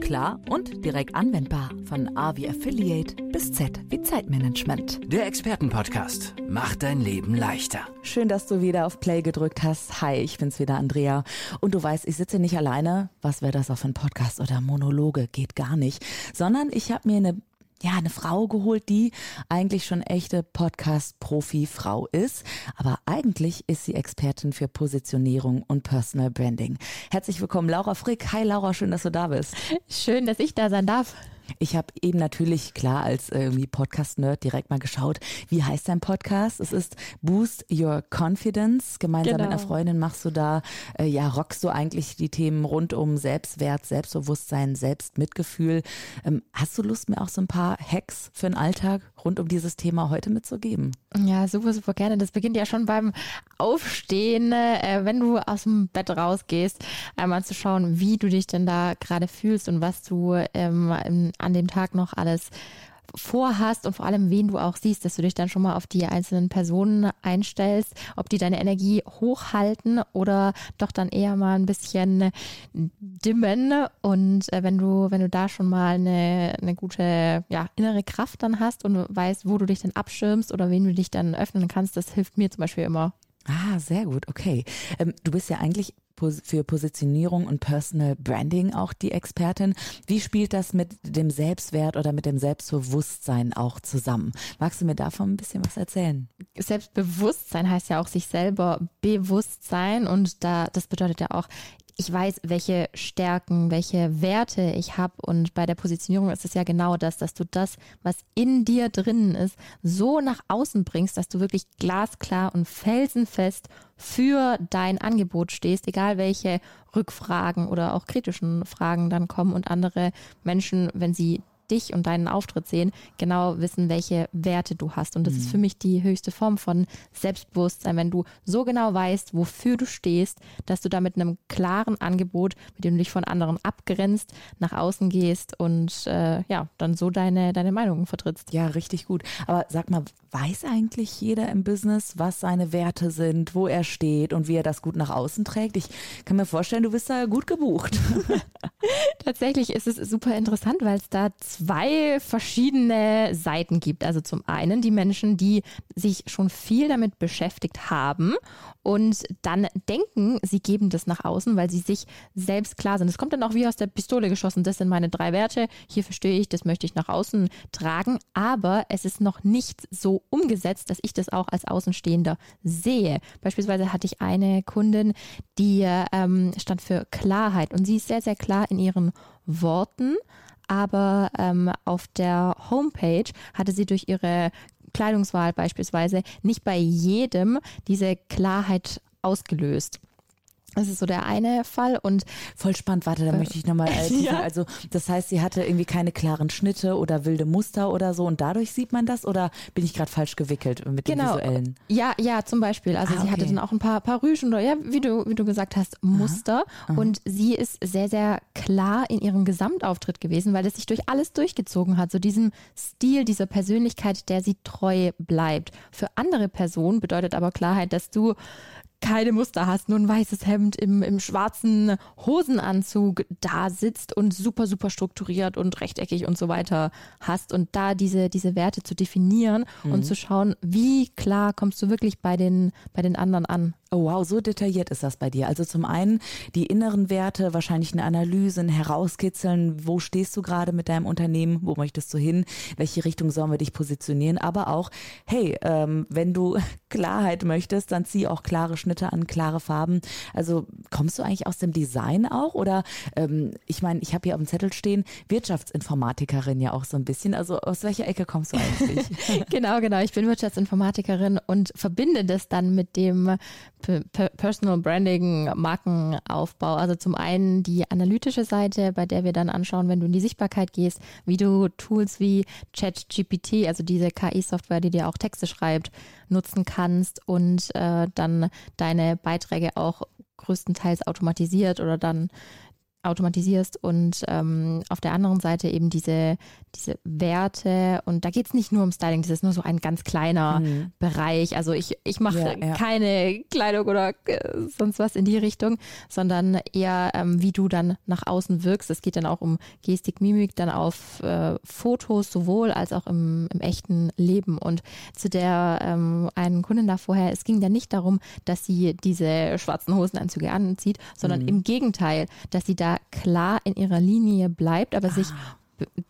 klar und direkt anwendbar. Von A wie Affiliate bis Z wie Zeitmanagement. Der Expertenpodcast macht dein Leben leichter. Schön, dass du wieder auf Play gedrückt hast. Hi, ich bin's wieder, Andrea. Und du weißt, ich sitze nicht alleine. Was wäre das auch für ein Podcast oder Monologe? Geht gar nicht. Sondern ich habe mir eine ja, eine Frau geholt, die eigentlich schon echte Podcast-Profi-Frau ist. Aber eigentlich ist sie Expertin für Positionierung und Personal Branding. Herzlich willkommen, Laura Frick. Hi, Laura, schön, dass du da bist. Schön, dass ich da sein darf. Ich habe eben natürlich, klar, als irgendwie Podcast-Nerd direkt mal geschaut, wie heißt dein Podcast? Es ist Boost Your Confidence. Gemeinsam genau. mit einer genau. Freundin machst du da, äh, ja, rockst du eigentlich die Themen rund um Selbstwert, Selbstbewusstsein, Selbstmitgefühl. Ähm, hast du Lust, mir auch so ein paar Hacks für den Alltag rund um dieses Thema heute mitzugeben? Ja, super, super gerne. Das beginnt ja schon beim Aufstehen, äh, wenn du aus dem Bett rausgehst, einmal zu schauen, wie du dich denn da gerade fühlst und was du ähm, an dem Tag noch alles vorhast und vor allem, wen du auch siehst, dass du dich dann schon mal auf die einzelnen Personen einstellst, ob die deine Energie hochhalten oder doch dann eher mal ein bisschen dimmen. Und äh, wenn du, wenn du da schon mal eine, eine gute ja, innere Kraft dann hast und weißt, wo du dich dann abschirmst oder wen du dich dann öffnen kannst, das hilft mir zum Beispiel immer. Ah, sehr gut, okay. Ähm, du bist ja eigentlich für Positionierung und Personal Branding auch die Expertin. Wie spielt das mit dem Selbstwert oder mit dem Selbstbewusstsein auch zusammen? Magst du mir davon ein bisschen was erzählen? Selbstbewusstsein heißt ja auch sich selber bewusst sein und da das bedeutet ja auch ich weiß, welche Stärken, welche Werte ich habe. Und bei der Positionierung ist es ja genau das, dass du das, was in dir drinnen ist, so nach außen bringst, dass du wirklich glasklar und felsenfest für dein Angebot stehst, egal welche Rückfragen oder auch kritischen Fragen dann kommen und andere Menschen, wenn sie dich und deinen Auftritt sehen, genau wissen, welche Werte du hast. Und das mhm. ist für mich die höchste Form von Selbstbewusstsein, wenn du so genau weißt, wofür du stehst, dass du da mit einem klaren Angebot, mit dem du dich von anderen abgrenzt, nach außen gehst und äh, ja, dann so deine, deine Meinungen vertrittst. Ja, richtig gut. Aber sag mal, weiß eigentlich jeder im Business, was seine Werte sind, wo er steht und wie er das gut nach außen trägt? Ich kann mir vorstellen, du bist da gut gebucht. Tatsächlich ist es super interessant, weil es da zwei verschiedene Seiten gibt. Also zum einen die Menschen, die sich schon viel damit beschäftigt haben und dann denken, sie geben das nach außen, weil sie sich selbst klar sind. Es kommt dann auch wie aus der Pistole geschossen. Das sind meine drei Werte. Hier verstehe ich, das möchte ich nach außen tragen. Aber es ist noch nicht so umgesetzt, dass ich das auch als Außenstehender sehe. Beispielsweise hatte ich eine Kundin, die ähm, stand für Klarheit und sie ist sehr, sehr klar in ihren Worten aber ähm, auf der Homepage hatte sie durch ihre Kleidungswahl beispielsweise nicht bei jedem diese Klarheit ausgelöst. Das ist so der eine Fall und voll spannend. Warte, da äh, möchte ich nochmal. Äh, ja. Also das heißt, sie hatte irgendwie keine klaren Schnitte oder wilde Muster oder so und dadurch sieht man das oder bin ich gerade falsch gewickelt mit genau. dem visuellen? Ja, ja, zum Beispiel. Also ah, sie hatte dann auch ein paar, paar Rüschen oder ja, wie du wie du gesagt hast, Muster Aha. Aha. und sie ist sehr sehr klar in ihrem Gesamtauftritt gewesen, weil es sich durch alles durchgezogen hat. So diesem Stil, dieser Persönlichkeit, der sie treu bleibt. Für andere Personen bedeutet aber Klarheit, dass du keine Muster hast, nur ein weißes Hemd im, im schwarzen Hosenanzug da sitzt und super, super strukturiert und rechteckig und so weiter hast und da diese, diese Werte zu definieren mhm. und zu schauen, wie klar kommst du wirklich bei den, bei den anderen an. Oh wow, so detailliert ist das bei dir. Also zum einen die inneren Werte, wahrscheinlich eine Analyse, ein Herauskitzeln, wo stehst du gerade mit deinem Unternehmen, wo möchtest du hin, welche Richtung sollen wir dich positionieren, aber auch, hey, ähm, wenn du Klarheit möchtest, dann zieh auch klare Schnitte an, klare Farben. Also kommst du eigentlich aus dem Design auch oder ähm, ich meine, ich habe hier auf dem Zettel stehen, Wirtschaftsinformatikerin ja auch so ein bisschen. Also aus welcher Ecke kommst du eigentlich? genau, genau. Ich bin Wirtschaftsinformatikerin und verbinde das dann mit dem Personal Branding, Markenaufbau. Also zum einen die analytische Seite, bei der wir dann anschauen, wenn du in die Sichtbarkeit gehst, wie du Tools wie ChatGPT, also diese KI-Software, die dir auch Texte schreibt, nutzen kannst und äh, dann deine Beiträge auch größtenteils automatisiert oder dann automatisierst und ähm, auf der anderen Seite eben diese, diese Werte und da geht es nicht nur um Styling, das ist nur so ein ganz kleiner mhm. Bereich. Also ich, ich mache ja, ja. keine Kleidung oder äh, sonst was in die Richtung, sondern eher ähm, wie du dann nach außen wirkst. Es geht dann auch um Gestik, Mimik, dann auf äh, Fotos sowohl als auch im, im echten Leben. Und zu der ähm, einen Kundin da vorher, es ging dann nicht darum, dass sie diese schwarzen Hosenanzüge anzieht, sondern mhm. im Gegenteil, dass sie da klar in ihrer Linie bleibt, aber ah. sich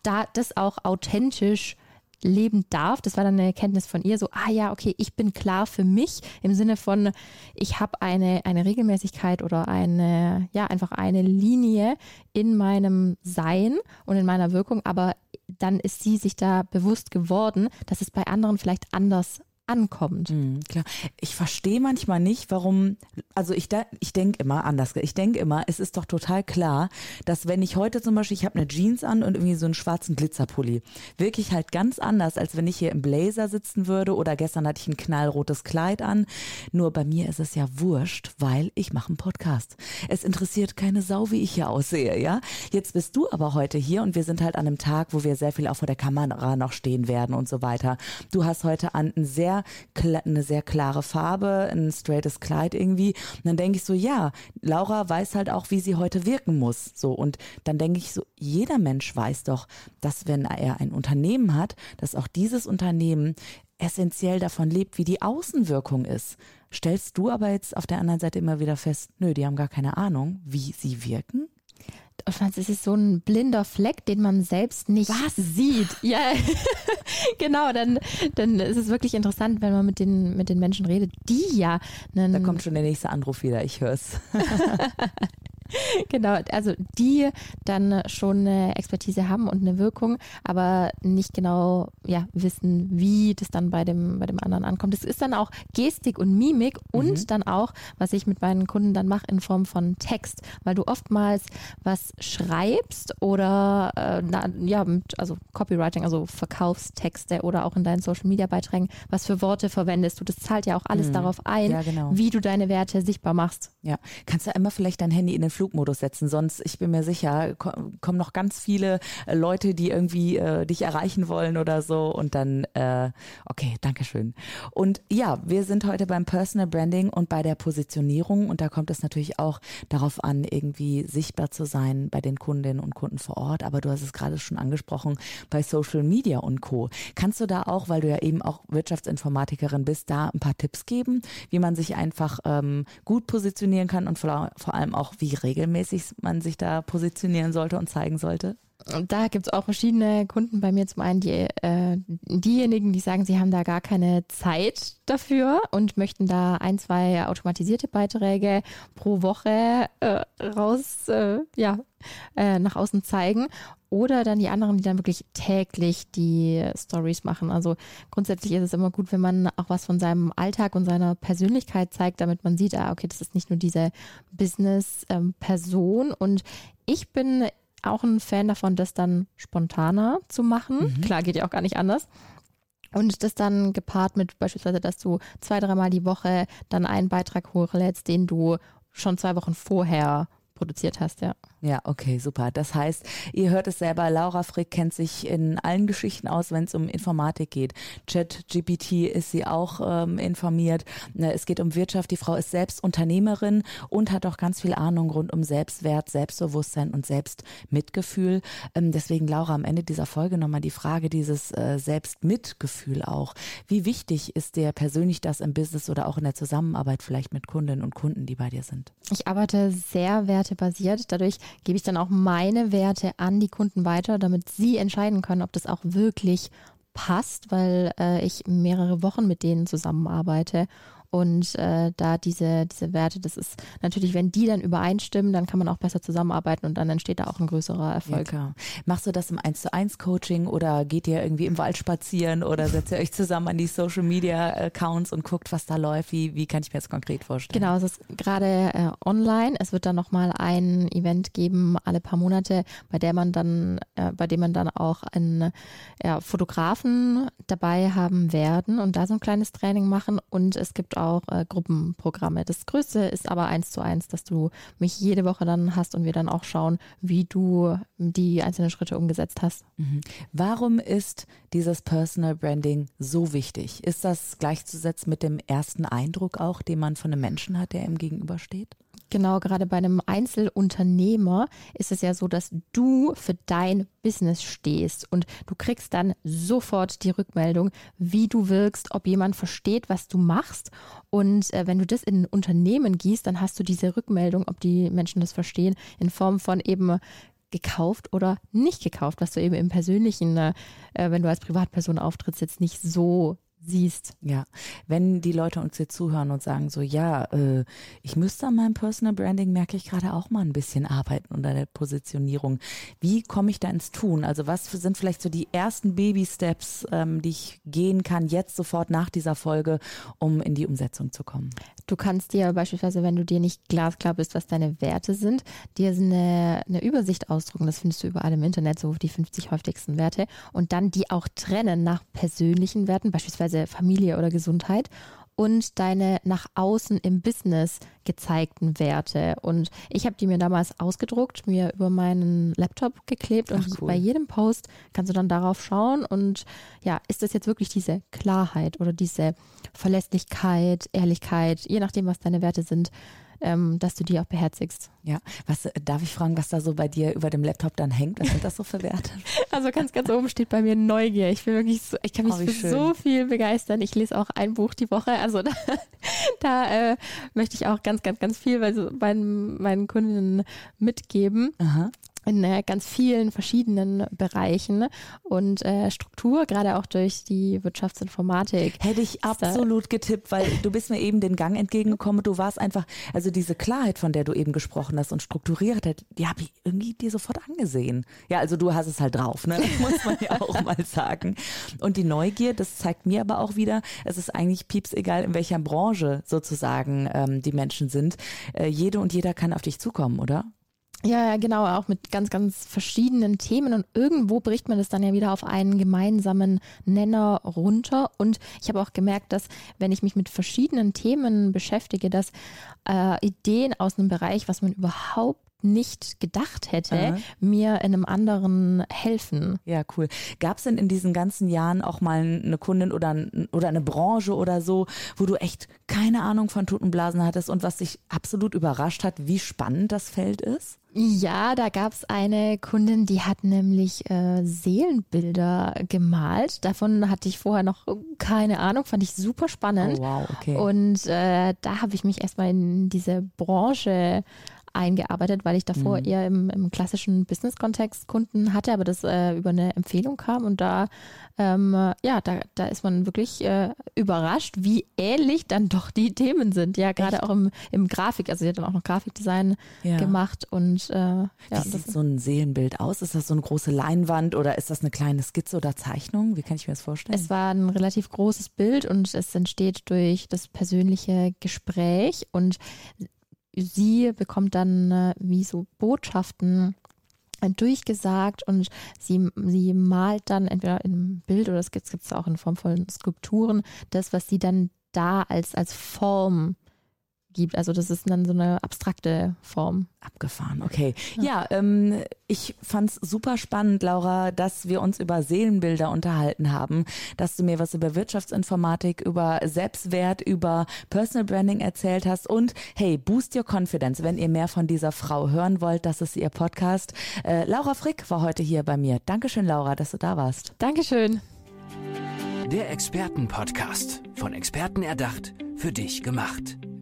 da das auch authentisch leben darf. Das war dann eine Erkenntnis von ihr, so, ah ja, okay, ich bin klar für mich im Sinne von, ich habe eine, eine Regelmäßigkeit oder eine, ja, einfach eine Linie in meinem Sein und in meiner Wirkung, aber dann ist sie sich da bewusst geworden, dass es bei anderen vielleicht anders ankommt. Mhm, klar. Ich verstehe manchmal nicht, warum, also ich, ich denke immer anders, ich denke immer, es ist doch total klar, dass wenn ich heute zum Beispiel, ich habe eine Jeans an und irgendwie so einen schwarzen Glitzerpulli, wirklich halt ganz anders, als wenn ich hier im Blazer sitzen würde oder gestern hatte ich ein knallrotes Kleid an. Nur bei mir ist es ja wurscht, weil ich mache einen Podcast. Es interessiert keine Sau, wie ich hier aussehe, ja. Jetzt bist du aber heute hier und wir sind halt an einem Tag, wo wir sehr viel auch vor der Kamera noch stehen werden und so weiter. Du hast heute an ein sehr eine sehr klare Farbe, ein straightes Kleid irgendwie. Und dann denke ich so, ja, Laura weiß halt auch, wie sie heute wirken muss. So. Und dann denke ich so, jeder Mensch weiß doch, dass wenn er ein Unternehmen hat, dass auch dieses Unternehmen essentiell davon lebt, wie die Außenwirkung ist. Stellst du aber jetzt auf der anderen Seite immer wieder fest, nö, die haben gar keine Ahnung, wie sie wirken? Franz, es ist so ein blinder Fleck, den man selbst nicht Was? sieht. Ja, genau, dann, dann ist es wirklich interessant, wenn man mit den, mit den Menschen redet, die ja. da kommt schon der nächste Anruf wieder, ich höre es. genau, also die dann schon eine Expertise haben und eine Wirkung, aber nicht genau ja, wissen, wie das dann bei dem, bei dem anderen ankommt. Es ist dann auch Gestik und Mimik und mhm. dann auch, was ich mit meinen Kunden dann mache, in Form von Text, weil du oftmals was schreibst oder äh, na, ja, mit, also Copywriting, also Verkaufstexte oder auch in deinen Social Media Beiträgen, was für Worte verwendest du. Das zahlt ja auch alles mhm. darauf ein, ja, genau. wie du deine Werte sichtbar machst. Ja, kannst du einmal vielleicht dein Handy in den Flugmodus setzen. Sonst, ich bin mir sicher, kommen noch ganz viele äh, Leute, die irgendwie äh, dich erreichen wollen oder so. Und dann, äh, okay, Dankeschön. Und ja, wir sind heute beim Personal Branding und bei der Positionierung. Und da kommt es natürlich auch darauf an, irgendwie sichtbar zu sein bei den Kundinnen und Kunden vor Ort. Aber du hast es gerade schon angesprochen, bei Social Media und Co. Kannst du da auch, weil du ja eben auch Wirtschaftsinformatikerin bist, da ein paar Tipps geben, wie man sich einfach ähm, gut positionieren kann und vor, vor allem auch, wie regelmäßig man sich da positionieren sollte und zeigen sollte? Da gibt es auch verschiedene Kunden bei mir. Zum einen die, äh, diejenigen, die sagen, sie haben da gar keine Zeit dafür und möchten da ein, zwei automatisierte Beiträge pro Woche äh, raus, äh, ja, äh, nach außen zeigen. Oder dann die anderen, die dann wirklich täglich die Stories machen. Also grundsätzlich ist es immer gut, wenn man auch was von seinem Alltag und seiner Persönlichkeit zeigt, damit man sieht, ah, okay, das ist nicht nur diese Business-Person. Ähm, und ich bin auch ein Fan davon, das dann spontaner zu machen. Mhm. Klar, geht ja auch gar nicht anders. Und das dann gepaart mit beispielsweise, dass du zwei, dreimal die Woche dann einen Beitrag hochlädst, den du schon zwei Wochen vorher produziert hast, ja. Ja, okay, super. Das heißt, ihr hört es selber, Laura Frick kennt sich in allen Geschichten aus, wenn es um Informatik geht. Chat GPT ist sie auch ähm, informiert. Ne, es geht um Wirtschaft. Die Frau ist selbst Unternehmerin und hat auch ganz viel Ahnung rund um Selbstwert, Selbstbewusstsein und Selbstmitgefühl. Ähm, deswegen, Laura, am Ende dieser Folge nochmal die Frage dieses äh, Selbstmitgefühl auch. Wie wichtig ist dir persönlich das im Business oder auch in der Zusammenarbeit vielleicht mit Kundinnen und Kunden, die bei dir sind? Ich arbeite sehr wertebasiert. Dadurch gebe ich dann auch meine Werte an die Kunden weiter, damit sie entscheiden können, ob das auch wirklich passt, weil äh, ich mehrere Wochen mit denen zusammenarbeite und äh, da diese, diese Werte, das ist natürlich, wenn die dann übereinstimmen, dann kann man auch besser zusammenarbeiten und dann entsteht da auch ein größerer Erfolg. Ja, Machst du das im 1 zu 1 Coaching oder geht ihr irgendwie im Wald spazieren oder setzt ihr euch zusammen an die Social Media Accounts und guckt, was da läuft? Wie, wie kann ich mir das konkret vorstellen? Genau, es ist gerade äh, online. Es wird dann nochmal ein Event geben, alle paar Monate, bei der man dann, äh, bei dem man dann auch einen ja, Fotografen dabei haben werden und da so ein kleines Training machen. Und es gibt auch äh, Gruppenprogramme. Das Größte ist aber eins zu eins, dass du mich jede Woche dann hast und wir dann auch schauen, wie du die einzelnen Schritte umgesetzt hast. Mhm. Warum ist dieses Personal Branding so wichtig? Ist das gleichzusetzen mit dem ersten Eindruck auch, den man von einem Menschen hat, der ihm gegenübersteht? Genau, gerade bei einem Einzelunternehmer ist es ja so, dass du für dein Business stehst und du kriegst dann sofort die Rückmeldung, wie du wirkst, ob jemand versteht, was du machst. Und äh, wenn du das in ein Unternehmen gießt, dann hast du diese Rückmeldung, ob die Menschen das verstehen, in Form von eben gekauft oder nicht gekauft, was du eben im persönlichen, äh, wenn du als Privatperson auftrittst, jetzt nicht so siehst. Ja, wenn die Leute uns hier zuhören und sagen so, ja, äh, ich müsste an meinem Personal Branding, merke ich gerade auch mal ein bisschen arbeiten unter der Positionierung. Wie komme ich da ins Tun? Also was sind vielleicht so die ersten Baby-Steps, ähm, die ich gehen kann, jetzt sofort nach dieser Folge, um in die Umsetzung zu kommen? Du kannst dir beispielsweise, wenn du dir nicht glasklar bist, was deine Werte sind, dir eine, eine Übersicht ausdrucken. Das findest du überall im Internet, so die 50 häufigsten Werte. Und dann die auch trennen nach persönlichen Werten, beispielsweise Familie oder Gesundheit und deine nach außen im Business gezeigten Werte. Und ich habe die mir damals ausgedruckt, mir über meinen Laptop geklebt und Ach, cool. bei jedem Post kannst du dann darauf schauen und ja, ist das jetzt wirklich diese Klarheit oder diese Verlässlichkeit, Ehrlichkeit, je nachdem, was deine Werte sind, ähm, dass du die auch beherzigst. Ja, was äh, darf ich fragen, was da so bei dir über dem Laptop dann hängt? Was sind das so für Werte? also ganz, ganz oben steht bei mir Neugier. Ich bin wirklich so, ich kann mich oh, für schön. so viel begeistern. Ich lese auch ein Buch die Woche. Also da, da äh, möchte ich auch ganz, ganz, ganz viel bei so meinen, meinen Kunden mitgeben. Aha in äh, ganz vielen verschiedenen Bereichen und äh, Struktur, gerade auch durch die Wirtschaftsinformatik. Hätte ich absolut getippt, weil du bist mir eben den Gang entgegengekommen. Du warst einfach, also diese Klarheit, von der du eben gesprochen hast und strukturiert, die habe ich irgendwie dir sofort angesehen. Ja, also du hast es halt drauf, ne? muss man ja auch mal sagen. Und die Neugier, das zeigt mir aber auch wieder, es ist eigentlich pieps egal, in welcher Branche sozusagen ähm, die Menschen sind. Äh, jede und jeder kann auf dich zukommen, oder? Ja, ja, genau, auch mit ganz, ganz verschiedenen Themen und irgendwo bricht man das dann ja wieder auf einen gemeinsamen Nenner runter. Und ich habe auch gemerkt, dass wenn ich mich mit verschiedenen Themen beschäftige, dass äh, Ideen aus einem Bereich, was man überhaupt nicht gedacht hätte, Aha. mir in einem anderen helfen. Ja, cool. Gab es denn in diesen ganzen Jahren auch mal eine Kundin oder, oder eine Branche oder so, wo du echt keine Ahnung von Tutenblasen hattest und was dich absolut überrascht hat, wie spannend das Feld ist? Ja, da gab es eine Kundin, die hat nämlich äh, Seelenbilder gemalt. Davon hatte ich vorher noch keine Ahnung, fand ich super spannend. Oh, wow, okay. Und äh, da habe ich mich erstmal in diese Branche eingearbeitet, weil ich davor mhm. eher im, im klassischen Business-Kontext Kunden hatte, aber das äh, über eine Empfehlung kam und da, ähm, ja, da, da ist man wirklich äh, überrascht, wie ähnlich dann doch die Themen sind. Ja, gerade auch im, im Grafik, also sie hat dann auch noch Grafikdesign ja. gemacht und äh, ja. Wie sieht so ein Seelenbild aus? Ist das so eine große Leinwand oder ist das eine kleine Skizze oder Zeichnung? Wie kann ich mir das vorstellen? Es war ein relativ großes Bild und es entsteht durch das persönliche Gespräch und sie bekommt dann äh, wie so Botschaften äh, durchgesagt und sie, sie malt dann entweder in einem Bild oder es gibt es auch in Form von Skulpturen, das, was sie dann da als, als Form gibt. Also das ist dann so eine abstrakte Form. Abgefahren, okay. Ja, ja ähm, ich fand es super spannend, Laura, dass wir uns über Seelenbilder unterhalten haben, dass du mir was über Wirtschaftsinformatik, über Selbstwert, über Personal Branding erzählt hast und hey, Boost Your Confidence, wenn ihr mehr von dieser Frau hören wollt, das ist ihr Podcast. Äh, Laura Frick war heute hier bei mir. Dankeschön, Laura, dass du da warst. Dankeschön. Der Expertenpodcast, von Experten erdacht, für dich gemacht.